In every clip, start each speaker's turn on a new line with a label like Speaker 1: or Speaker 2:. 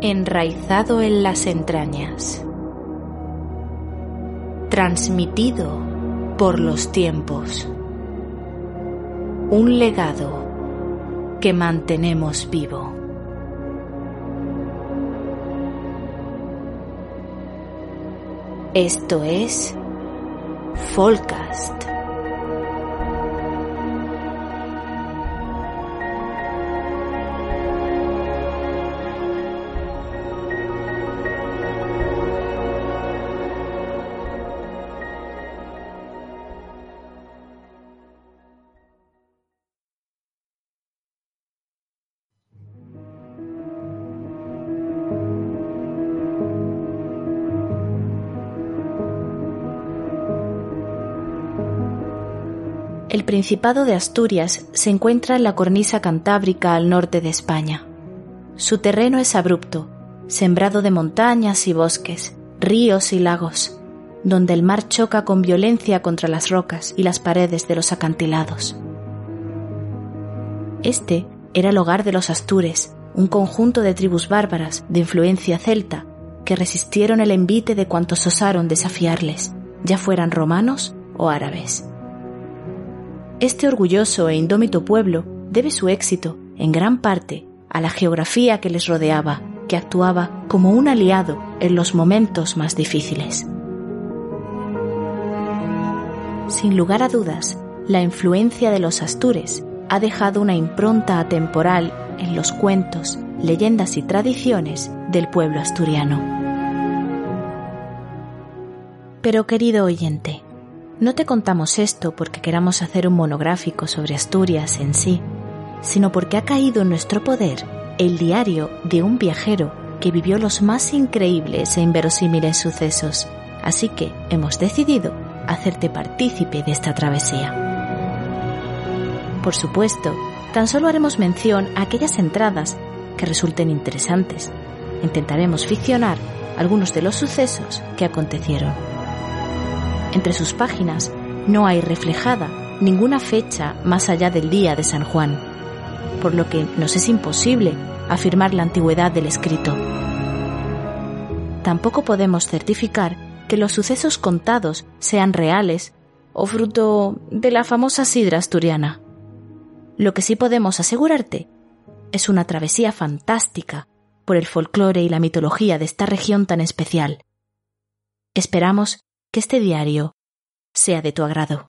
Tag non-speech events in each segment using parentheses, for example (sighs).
Speaker 1: Enraizado en las entrañas. Transmitido por los tiempos. Un legado que mantenemos vivo. Esto es Folcast. Principado de Asturias se encuentra en la cornisa cantábrica al norte de España. Su terreno es abrupto, sembrado de montañas y bosques, ríos y lagos, donde el mar choca con violencia contra las rocas y las paredes de los acantilados. Este era el hogar de los Astures, un conjunto de tribus bárbaras de influencia celta que resistieron el envite de cuantos osaron desafiarles, ya fueran romanos o árabes. Este orgulloso e indómito pueblo debe su éxito, en gran parte, a la geografía que les rodeaba, que actuaba como un aliado en los momentos más difíciles. Sin lugar a dudas, la influencia de los astures ha dejado una impronta atemporal en los cuentos, leyendas y tradiciones del pueblo asturiano. Pero querido oyente, no te contamos esto porque queramos hacer un monográfico sobre Asturias en sí, sino porque ha caído en nuestro poder el diario de un viajero que vivió los más increíbles e inverosímiles sucesos, así que hemos decidido hacerte partícipe de esta travesía. Por supuesto, tan solo haremos mención a aquellas entradas que resulten interesantes. Intentaremos ficcionar algunos de los sucesos que acontecieron. Entre sus páginas no hay reflejada ninguna fecha más allá del día de San Juan, por lo que nos es imposible afirmar la antigüedad del escrito. Tampoco podemos certificar que los sucesos contados sean reales o fruto de la famosa sidra asturiana. Lo que sí podemos asegurarte es una travesía fantástica por el folclore y la mitología de esta región tan especial. Esperamos que este diario sea de tu agrado.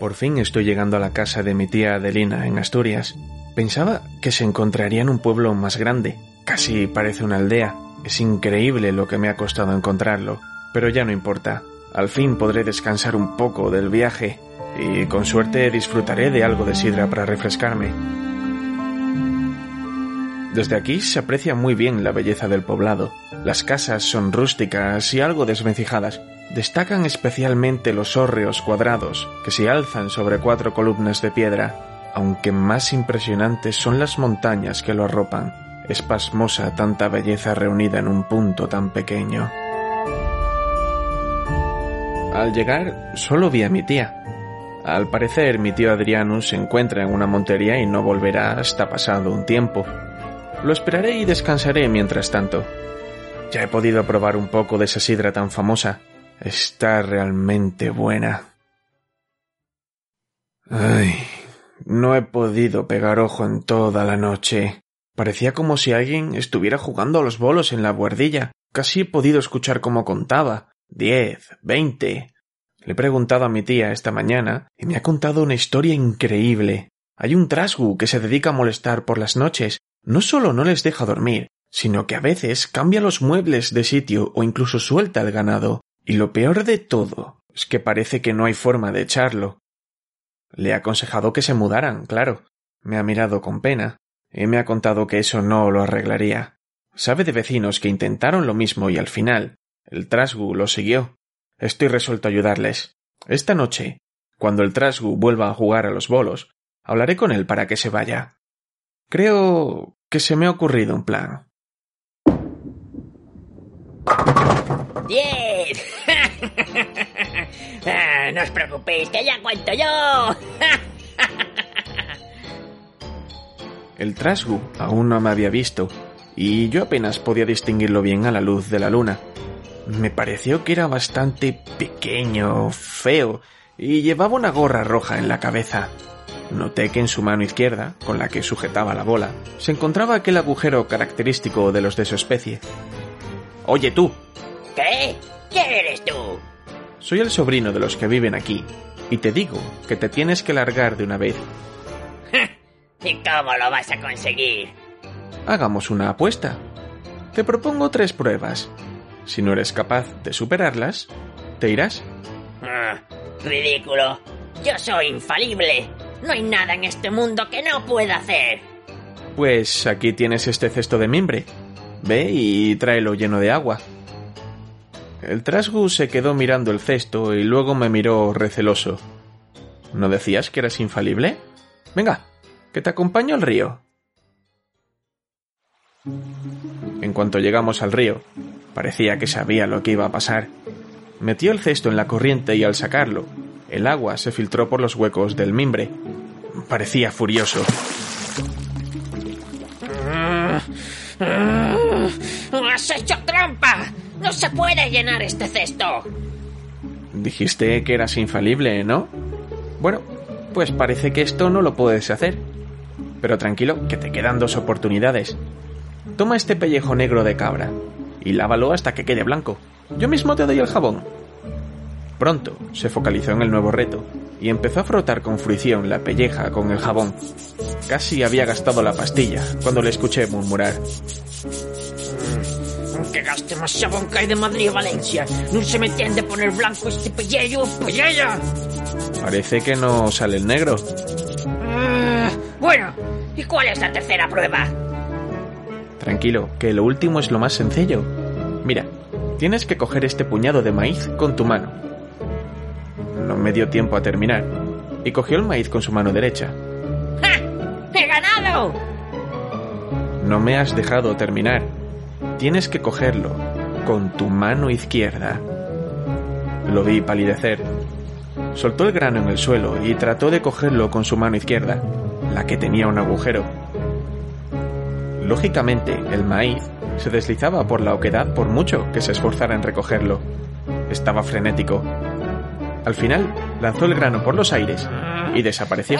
Speaker 2: Por fin estoy llegando a la casa de mi tía Adelina en Asturias. Pensaba que se encontraría en un pueblo más grande. Casi parece una aldea. Es increíble lo que me ha costado encontrarlo. Pero ya no importa. Al fin podré descansar un poco del viaje y con suerte disfrutaré de algo de sidra para refrescarme. Desde aquí se aprecia muy bien la belleza del poblado. Las casas son rústicas y algo desvencijadas. Destacan especialmente los hórreos cuadrados que se alzan sobre cuatro columnas de piedra, aunque más impresionantes son las montañas que lo arropan. Es pasmosa tanta belleza reunida en un punto tan pequeño. Al llegar, solo vi a mi tía. Al parecer, mi tío Adriano se encuentra en una montería y no volverá hasta pasado un tiempo. Lo esperaré y descansaré mientras tanto. Ya he podido probar un poco de esa sidra tan famosa. Está realmente buena. Ay, no he podido pegar ojo en toda la noche. Parecía como si alguien estuviera jugando a los bolos en la buhardilla. Casi he podido escuchar cómo contaba. Diez, veinte. Le he preguntado a mi tía esta mañana y me ha contado una historia increíble. Hay un trasgu que se dedica a molestar por las noches. No solo no les deja dormir, sino que a veces cambia los muebles de sitio o incluso suelta el ganado. Y lo peor de todo es que parece que no hay forma de echarlo. Le he aconsejado que se mudaran, claro. Me ha mirado con pena y me ha contado que eso no lo arreglaría. Sabe de vecinos que intentaron lo mismo y al final el trasgu lo siguió. Estoy resuelto a ayudarles. Esta noche, cuando el trasgu vuelva a jugar a los bolos, hablaré con él para que se vaya. Creo que se me ha ocurrido un plan.
Speaker 3: ¡Bien! (laughs) Ah, no os preocupéis, que ya cuento yo.
Speaker 2: El trasgu aún no me había visto, y yo apenas podía distinguirlo bien a la luz de la luna. Me pareció que era bastante pequeño, feo, y llevaba una gorra roja en la cabeza. Noté que en su mano izquierda, con la que sujetaba la bola, se encontraba aquel agujero característico de los de su especie. Oye tú,
Speaker 3: ¿Qué? ¿Quién eres tú?
Speaker 2: soy el sobrino de los que viven aquí, y te digo que te tienes que largar de una vez. (laughs)
Speaker 3: ¿Y cómo lo vas a conseguir?
Speaker 2: Hagamos una apuesta. Te propongo tres pruebas. Si no eres capaz de superarlas, te irás.
Speaker 3: Ah, ridículo. Yo soy infalible. No hay nada en este mundo que no pueda hacer.
Speaker 2: Pues aquí tienes este cesto de mimbre. Ve y tráelo lleno de agua. El trasgu se quedó mirando el cesto y luego me miró receloso. ¿No decías que eras infalible? Venga, que te acompaño al río. En cuanto llegamos al río, parecía que sabía lo que iba a pasar. Metió el cesto en la corriente y al sacarlo, el agua se filtró por los huecos del mimbre. Parecía furioso.
Speaker 3: ¡Has hecho trampa! ¡No se puede llenar este cesto!
Speaker 2: Dijiste que eras infalible, ¿no? Bueno, pues parece que esto no lo puedes hacer. Pero tranquilo, que te quedan dos oportunidades. Toma este pellejo negro de cabra y lávalo hasta que quede blanco. Yo mismo te doy el jabón. Pronto se focalizó en el nuevo reto y empezó a frotar con fruición la pelleja con el jabón. Casi había gastado la pastilla cuando le escuché murmurar.
Speaker 3: Aunque gaste más jabón que hay de Madrid a Valencia, no se me tiende poner blanco este pellello, pellella.
Speaker 2: Parece que no sale el negro.
Speaker 3: Ah, bueno, ¿y cuál es la tercera prueba?
Speaker 2: Tranquilo, que lo último es lo más sencillo. Mira, tienes que coger este puñado de maíz con tu mano. No me dio tiempo a terminar, y cogió el maíz con su mano derecha.
Speaker 3: ¡Ja! ¡He ganado!
Speaker 2: No me has dejado terminar. Tienes que cogerlo con tu mano izquierda. Lo vi palidecer. Soltó el grano en el suelo y trató de cogerlo con su mano izquierda, la que tenía un agujero. Lógicamente, el maíz se deslizaba por la oquedad por mucho que se esforzara en recogerlo. Estaba frenético. Al final, lanzó el grano por los aires y desapareció.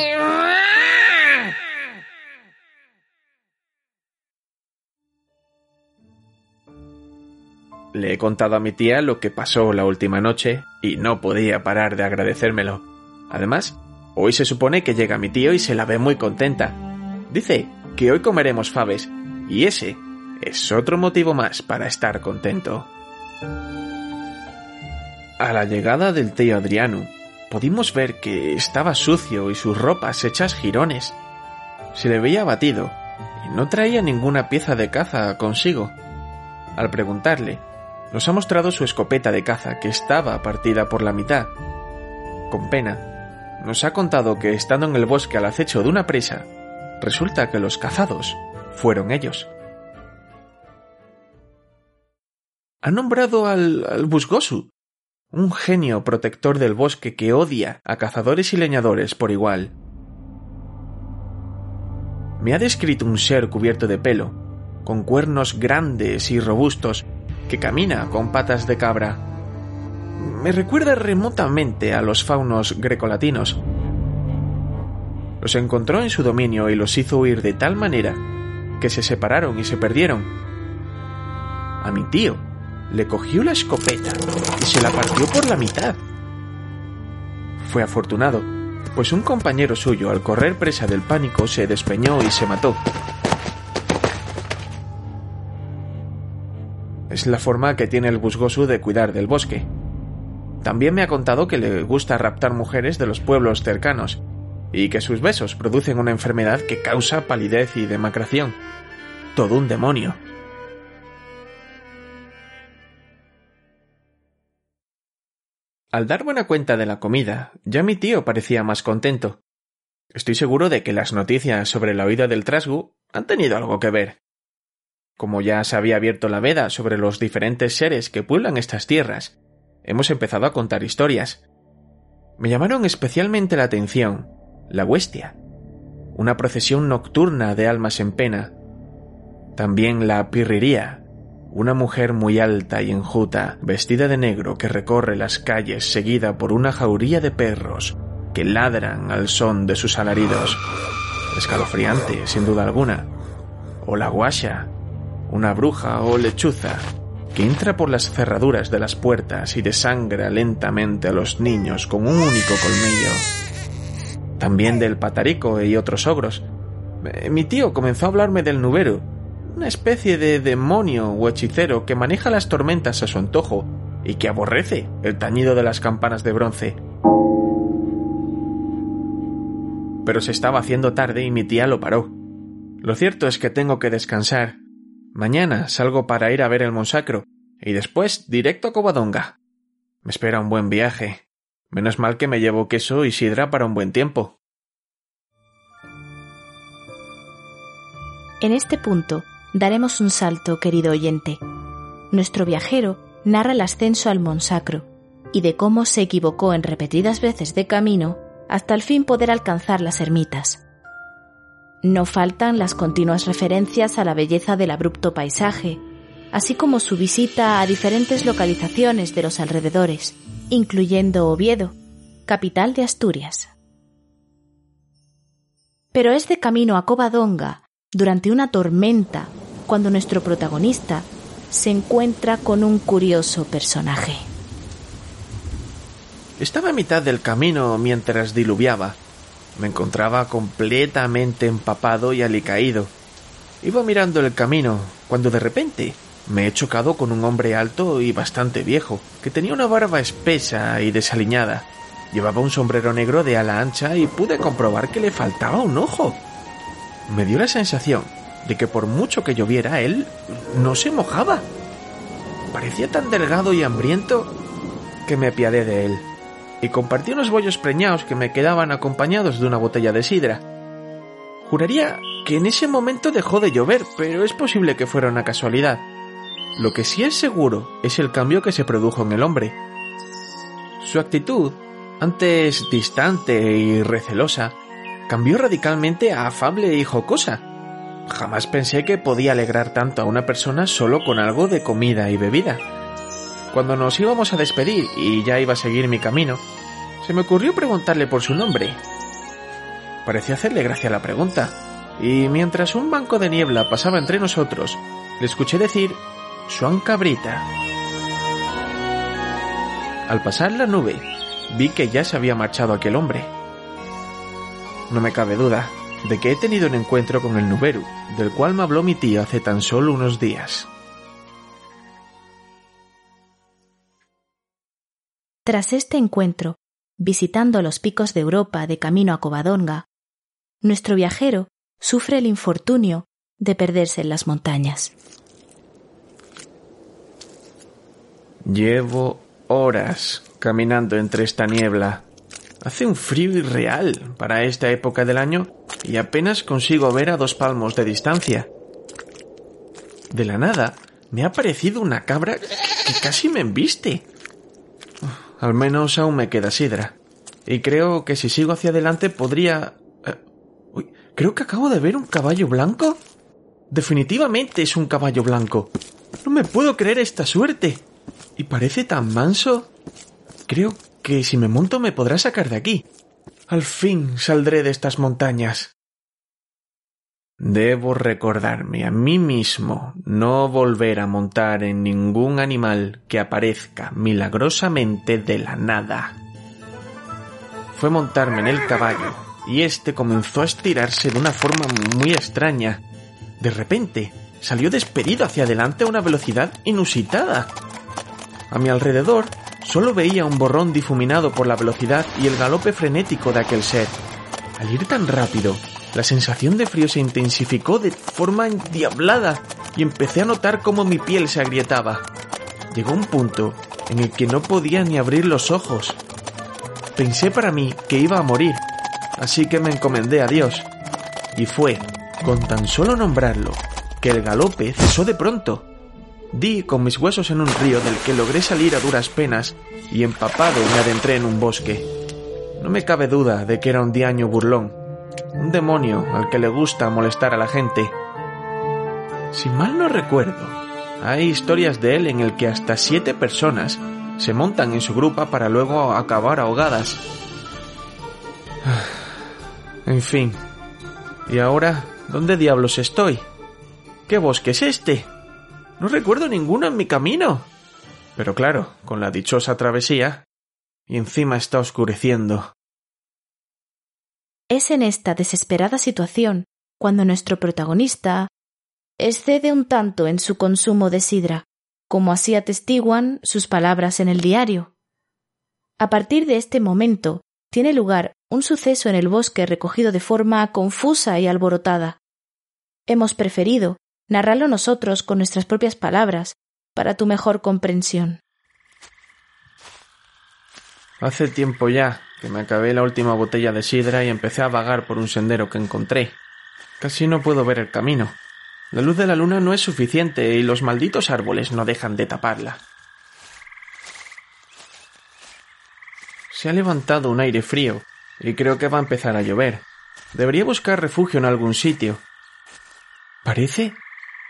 Speaker 2: Le he contado a mi tía lo que pasó la última noche y no podía parar de agradecérmelo. Además, hoy se supone que llega mi tío y se la ve muy contenta. Dice que hoy comeremos faves y ese es otro motivo más para estar contento. A la llegada del tío Adriano, pudimos ver que estaba sucio y sus ropas hechas jirones. Se le veía abatido y no traía ninguna pieza de caza consigo. Al preguntarle, nos ha mostrado su escopeta de caza que estaba partida por la mitad. Con pena, nos ha contado que estando en el bosque al acecho de una presa, resulta que los cazados fueron ellos. Ha nombrado al, al Busgosu, un genio protector del bosque que odia a cazadores y leñadores por igual. Me ha descrito un ser cubierto de pelo, con cuernos grandes y robustos, que camina con patas de cabra. Me recuerda remotamente a los faunos grecolatinos. Los encontró en su dominio y los hizo huir de tal manera que se separaron y se perdieron. A mi tío le cogió la escopeta y se la partió por la mitad. Fue afortunado, pues un compañero suyo, al correr presa del pánico, se despeñó y se mató. Es la forma que tiene el Busgosu de cuidar del bosque. También me ha contado que le gusta raptar mujeres de los pueblos cercanos y que sus besos producen una enfermedad que causa palidez y demacración. Todo un demonio. Al dar buena cuenta de la comida, ya mi tío parecía más contento. Estoy seguro de que las noticias sobre la huida del Trasgu han tenido algo que ver. Como ya se había abierto la veda sobre los diferentes seres que pueblan estas tierras, hemos empezado a contar historias. Me llamaron especialmente la atención la huestia, una procesión nocturna de almas en pena. También la pirriría, una mujer muy alta y enjuta, vestida de negro, que recorre las calles seguida por una jauría de perros que ladran al son de sus alaridos. Escalofriante, sin duda alguna. O la guasha, una bruja o lechuza, que entra por las cerraduras de las puertas y desangra lentamente a los niños con un único colmillo. También del patarico y otros ogros. Eh, mi tío comenzó a hablarme del nubero, una especie de demonio o hechicero que maneja las tormentas a su antojo y que aborrece el tañido de las campanas de bronce. Pero se estaba haciendo tarde y mi tía lo paró. Lo cierto es que tengo que descansar. Mañana salgo para ir a ver el Monsacro y después directo a Covadonga. Me espera un buen viaje. Menos mal que me llevo queso y sidra para un buen tiempo.
Speaker 1: En este punto daremos un salto, querido oyente. Nuestro viajero narra el ascenso al Monsacro y de cómo se equivocó en repetidas veces de camino hasta al fin poder alcanzar las ermitas. No faltan las continuas referencias a la belleza del abrupto paisaje, así como su visita a diferentes localizaciones de los alrededores, incluyendo Oviedo, capital de Asturias. Pero es de camino a Covadonga, durante una tormenta cuando nuestro protagonista se encuentra con un curioso personaje.
Speaker 2: Estaba a mitad del camino mientras diluviaba. Me encontraba completamente empapado y alicaído. Iba mirando el camino cuando de repente me he chocado con un hombre alto y bastante viejo, que tenía una barba espesa y desaliñada. Llevaba un sombrero negro de ala ancha y pude comprobar que le faltaba un ojo. Me dio la sensación de que por mucho que lloviera, él no se mojaba. Parecía tan delgado y hambriento que me apiadé de él y compartí unos bollos preñados que me quedaban acompañados de una botella de sidra. Juraría que en ese momento dejó de llover, pero es posible que fuera una casualidad. Lo que sí es seguro es el cambio que se produjo en el hombre. Su actitud, antes distante y recelosa, cambió radicalmente a afable y jocosa Jamás pensé que podía alegrar tanto a una persona solo con algo de comida y bebida. Cuando nos íbamos a despedir y ya iba a seguir mi camino, se me ocurrió preguntarle por su nombre. Pareció hacerle gracia la pregunta, y mientras un banco de niebla pasaba entre nosotros, le escuché decir Suan Cabrita. Al pasar la nube, vi que ya se había marchado aquel hombre. No me cabe duda de que he tenido un encuentro con el Nuberu, del cual me habló mi tío hace tan solo unos días.
Speaker 1: Tras este encuentro, visitando los picos de Europa de camino a Covadonga, nuestro viajero sufre el infortunio de perderse en las montañas.
Speaker 2: Llevo horas caminando entre esta niebla. Hace un frío irreal para esta época del año y apenas consigo ver a dos palmos de distancia. De la nada, me ha parecido una cabra que casi me embiste. Al menos aún me queda sidra. Y creo que si sigo hacia adelante podría... Eh, uy, creo que acabo de ver un caballo blanco. Definitivamente es un caballo blanco. No me puedo creer esta suerte. Y parece tan manso. Creo que si me monto me podrá sacar de aquí. Al fin saldré de estas montañas. Debo recordarme a mí mismo no volver a montar en ningún animal que aparezca milagrosamente de la nada. fue montarme en el caballo y este comenzó a estirarse de una forma muy extraña. De repente, salió despedido hacia adelante a una velocidad inusitada. A mi alrededor solo veía un borrón difuminado por la velocidad y el galope frenético de aquel ser. Al ir tan rápido, la sensación de frío se intensificó de forma endiablada y empecé a notar cómo mi piel se agrietaba. Llegó un punto en el que no podía ni abrir los ojos. Pensé para mí que iba a morir, así que me encomendé a Dios. Y fue, con tan solo nombrarlo, que el galope cesó de pronto. Di con mis huesos en un río del que logré salir a duras penas y empapado me adentré en un bosque. No me cabe duda de que era un diaño burlón, un demonio al que le gusta molestar a la gente. Si mal no recuerdo, hay historias de él en el que hasta siete personas se montan en su grupa para luego acabar ahogadas. (sighs) En fin. ¿Y ahora dónde diablos estoy? ¿Qué bosque es este? No recuerdo ninguno en mi camino. Pero claro, con la dichosa travesía. Y encima está oscureciendo.
Speaker 1: Es en esta desesperada situación cuando nuestro protagonista excede un tanto en su consumo de sidra, como así atestiguan sus palabras en el diario. A partir de este momento tiene lugar un suceso en el bosque recogido de forma confusa y alborotada. Hemos preferido narrarlo nosotros con nuestras propias palabras para tu mejor comprensión.
Speaker 2: Hace tiempo ya que me acabé la última botella de sidra y empecé a vagar por un sendero que encontré. Casi no puedo ver el camino. La luz de la luna no es suficiente y los malditos árboles no dejan de taparla. Se ha levantado un aire frío y creo que va a empezar a llover. Debería buscar refugio en algún sitio. Parece...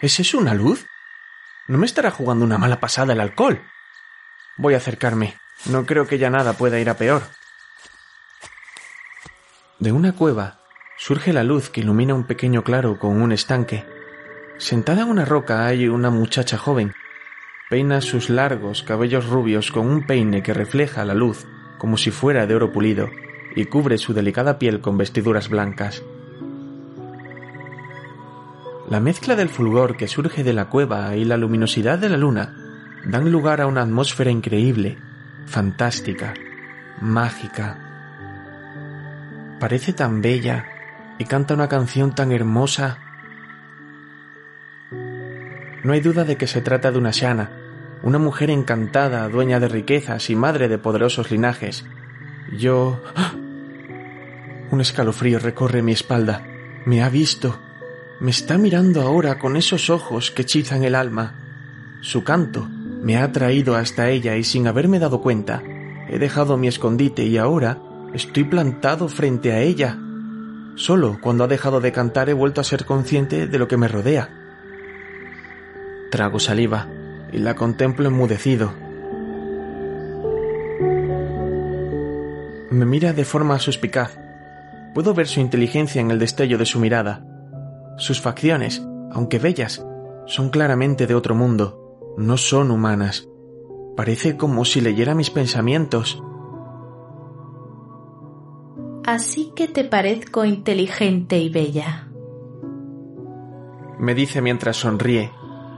Speaker 2: ¿Es eso una luz? ¿No me estará jugando una mala pasada el alcohol? Voy a acercarme. No creo que ya nada pueda ir a peor. De una cueva surge la luz que ilumina un pequeño claro con un estanque. Sentada en una roca hay una muchacha joven. Peina sus largos cabellos rubios con un peine que refleja la luz como si fuera de oro pulido y cubre su delicada piel con vestiduras blancas. La mezcla del fulgor que surge de la cueva y la luminosidad de la luna dan lugar a una atmósfera increíble, fantástica, mágica. Parece tan bella y canta una canción tan hermosa. No hay duda de que se trata de una Shana, una mujer encantada, dueña de riquezas y madre de poderosos linajes. Yo... ¡Ah! Un escalofrío recorre mi espalda. Me ha visto. Me está mirando ahora con esos ojos que hechizan el alma. Su canto me ha traído hasta ella y sin haberme dado cuenta, he dejado mi escondite y ahora estoy plantado frente a ella. Solo cuando ha dejado de cantar he vuelto a ser consciente de lo que me rodea. Trago saliva y la contemplo enmudecido. Me mira de forma suspicaz. Puedo ver su inteligencia en el destello de su mirada. Sus facciones, aunque bellas, son claramente de otro mundo, no son humanas. Parece como si leyera mis pensamientos.
Speaker 1: Así que te parezco inteligente y bella.
Speaker 2: Me dice mientras sonríe,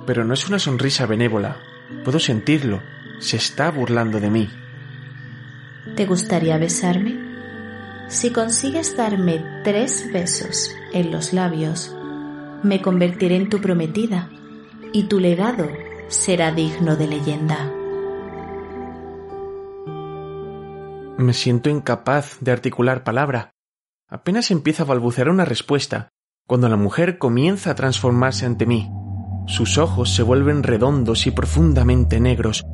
Speaker 2: pero no es una sonrisa benévola. Puedo sentirlo. Se está burlando de mí.
Speaker 1: ¿Te gustaría besarme? Si consigues darme tres besos en los labios, me convertiré en tu prometida y tu legado será digno de leyenda.
Speaker 2: Me siento incapaz de articular palabra. Apenas empieza a balbucear una respuesta, cuando la mujer comienza a transformarse ante mí. Sus ojos se vuelven redondos y profundamente negros.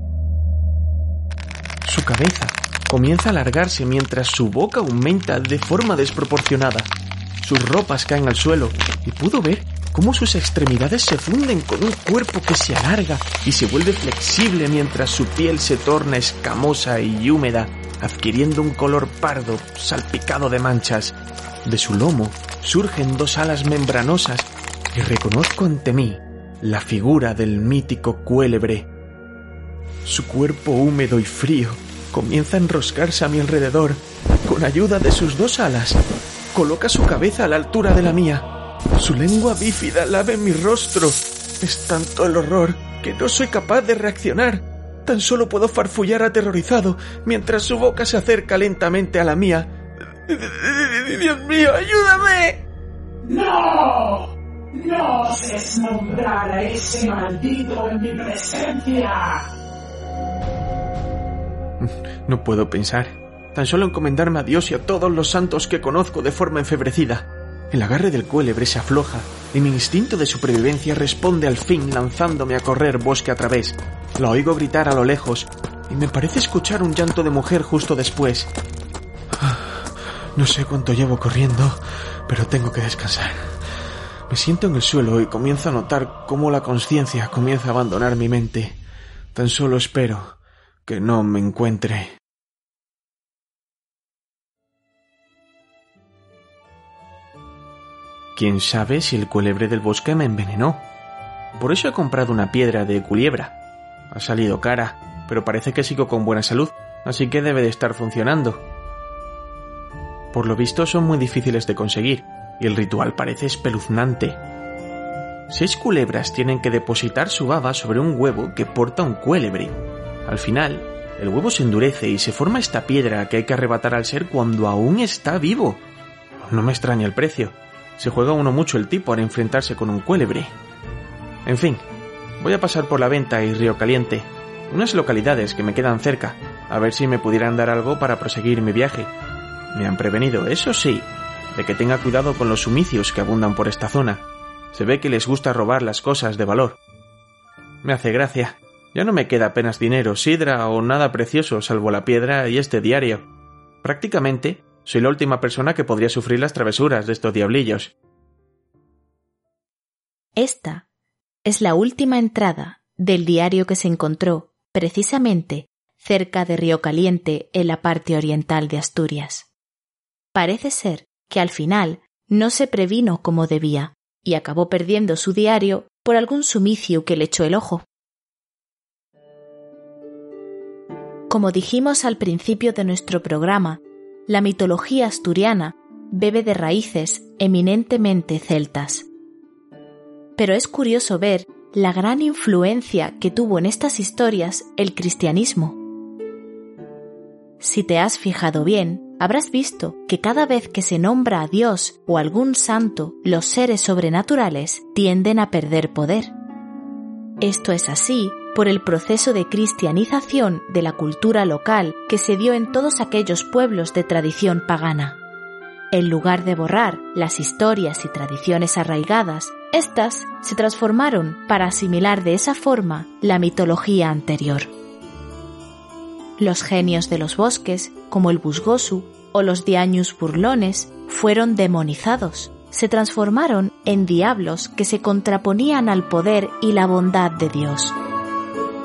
Speaker 2: Su cabeza comienza a alargarse mientras su boca aumenta de forma desproporcionada. Sus ropas caen al suelo y puedo ver cómo sus extremidades se funden con un cuerpo que se alarga y se vuelve flexible mientras su piel se torna escamosa y húmeda, adquiriendo un color pardo salpicado de manchas. De su lomo surgen dos alas membranosas y reconozco ante mí la figura del mítico cuélebre. Su cuerpo húmedo y frío comienza a enroscarse a mi alrededor con ayuda de sus dos alas, coloca su cabeza a la altura de la mía. Su lengua bífida lave mi rostro. Es tanto el horror que no soy capaz de reaccionar. Tan solo puedo farfullar aterrorizado mientras su boca se acerca lentamente a la mía. Dios mío, ayúdame.
Speaker 4: ¡No! ¡No oses nombrar a ese maldito en mi presencia!
Speaker 2: No puedo pensar. Tan solo encomendarme a Dios y a todos los santos que conozco de forma enfebrecida. El agarre del cuélebre se afloja y mi instinto de supervivencia responde al fin lanzándome a correr bosque a través. La oigo gritar a lo lejos y me parece escuchar un llanto de mujer justo después. No sé cuánto llevo corriendo, pero tengo que descansar. Me siento en el suelo y comienzo a notar cómo la conciencia comienza a abandonar mi mente. Tan solo espero que no me encuentre. Quién sabe si el culebre del bosque me envenenó. Por eso he comprado una piedra de culiebra. Ha salido cara, pero parece que sigo con buena salud, así que debe de estar funcionando. Por lo visto son muy difíciles de conseguir, y el ritual parece espeluznante. Seis culebras tienen que depositar su baba sobre un huevo que porta un cuélebre. Al final, el huevo se endurece y se forma esta piedra que hay que arrebatar al ser cuando aún está vivo. No me extraña el precio. Se juega uno mucho el tipo al enfrentarse con un cuélebre. En fin, voy a pasar por la venta y Río Caliente, unas localidades que me quedan cerca, a ver si me pudieran dar algo para proseguir mi viaje. Me han prevenido, eso sí, de que tenga cuidado con los sumicios que abundan por esta zona. Se ve que les gusta robar las cosas de valor. Me hace gracia. Ya no me queda apenas dinero, sidra o nada precioso salvo la piedra y este diario. Prácticamente soy la última persona que podría sufrir las travesuras de estos diablillos.
Speaker 1: Esta es la última entrada del diario que se encontró precisamente cerca de Río Caliente en la parte oriental de Asturias. Parece ser que al final no se previno como debía y acabó perdiendo su diario por algún sumicio que le echó el ojo. Como dijimos al principio de nuestro programa, la mitología asturiana bebe de raíces eminentemente celtas. Pero es curioso ver la gran influencia que tuvo en estas historias el cristianismo. Si te has fijado bien, habrás visto que cada vez que se nombra a Dios o algún santo, los seres sobrenaturales tienden a perder poder. Esto es así por el proceso de cristianización de la cultura local que se dio en todos aquellos pueblos de tradición pagana. En lugar de borrar las historias y tradiciones arraigadas, éstas se transformaron para asimilar de esa forma la mitología anterior. Los genios de los bosques, como el Busgosu o los Diañus burlones, fueron demonizados. Se transformaron en diablos que se contraponían al poder y la bondad de Dios.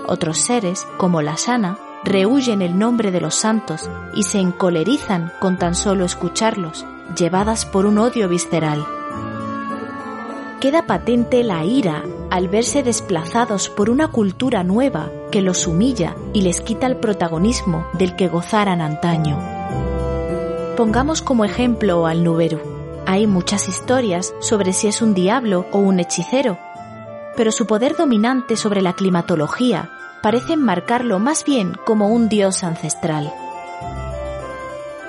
Speaker 1: Otros seres, como la sana, rehuyen el nombre de los santos y se encolerizan con tan solo escucharlos, llevadas por un odio visceral. Queda patente la ira al verse desplazados por una cultura nueva que los humilla y les quita el protagonismo del que gozaran antaño. Pongamos como ejemplo al Nuberu. Hay muchas historias sobre si es un diablo o un hechicero, pero su poder dominante sobre la climatología parece enmarcarlo más bien como un dios ancestral.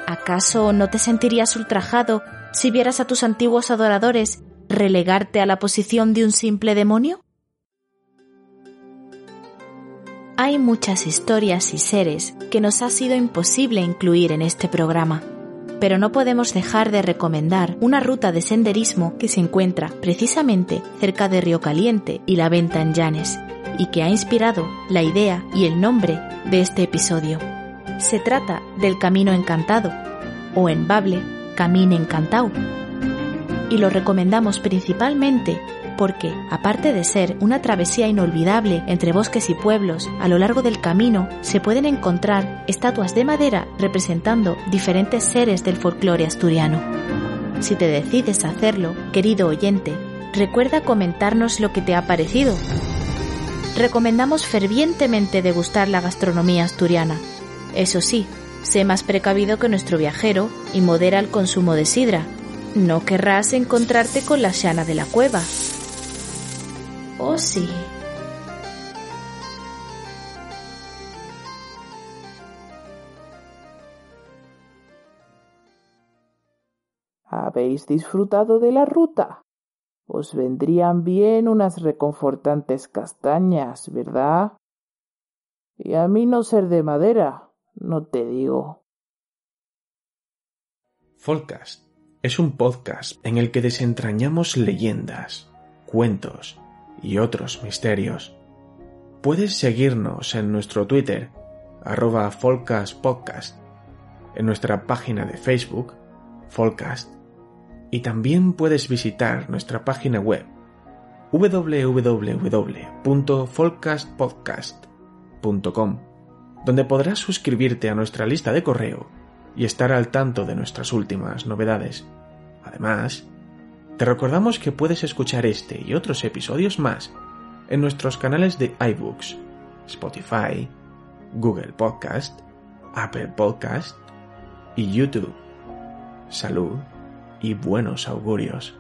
Speaker 1: ¿Acaso no te sentirías ultrajado si vieras a tus antiguos adoradores relegarte a la posición de un simple demonio? Hay muchas historias y seres que nos ha sido imposible incluir en este programa pero no podemos dejar de recomendar una ruta de senderismo que se encuentra precisamente cerca de Río Caliente y la venta en Llanes, y que ha inspirado la idea y el nombre de este episodio. Se trata del Camino Encantado, o en Bable, Camino Encantado, y lo recomendamos principalmente porque, aparte de ser una travesía inolvidable entre bosques y pueblos, a lo largo del camino se pueden encontrar estatuas de madera representando diferentes seres del folclore asturiano. Si te decides hacerlo, querido oyente, recuerda comentarnos lo que te ha parecido. Recomendamos fervientemente degustar la gastronomía asturiana. Eso sí, Sé más precavido que nuestro viajero y modera el consumo de sidra. No querrás encontrarte con la Shana de la cueva. ¿Oh sí?
Speaker 5: ¿Habéis disfrutado de la ruta? Os vendrían bien unas reconfortantes castañas, ¿verdad? Y a mí no ser de madera, no te digo.
Speaker 2: Folcast es un podcast en el que desentrañamos leyendas, cuentos y otros misterios. Puedes seguirnos en nuestro Twitter, arroba Folcast en nuestra página de Facebook, Folcast, y también puedes visitar nuestra página web www.folcastpodcast.com, donde podrás suscribirte a nuestra lista de correo y estar al tanto de nuestras últimas novedades. Además, te recordamos que puedes escuchar este y otros episodios más en nuestros canales de iBooks, Spotify, Google Podcast, Apple Podcast y YouTube. Salud y buenos augurios.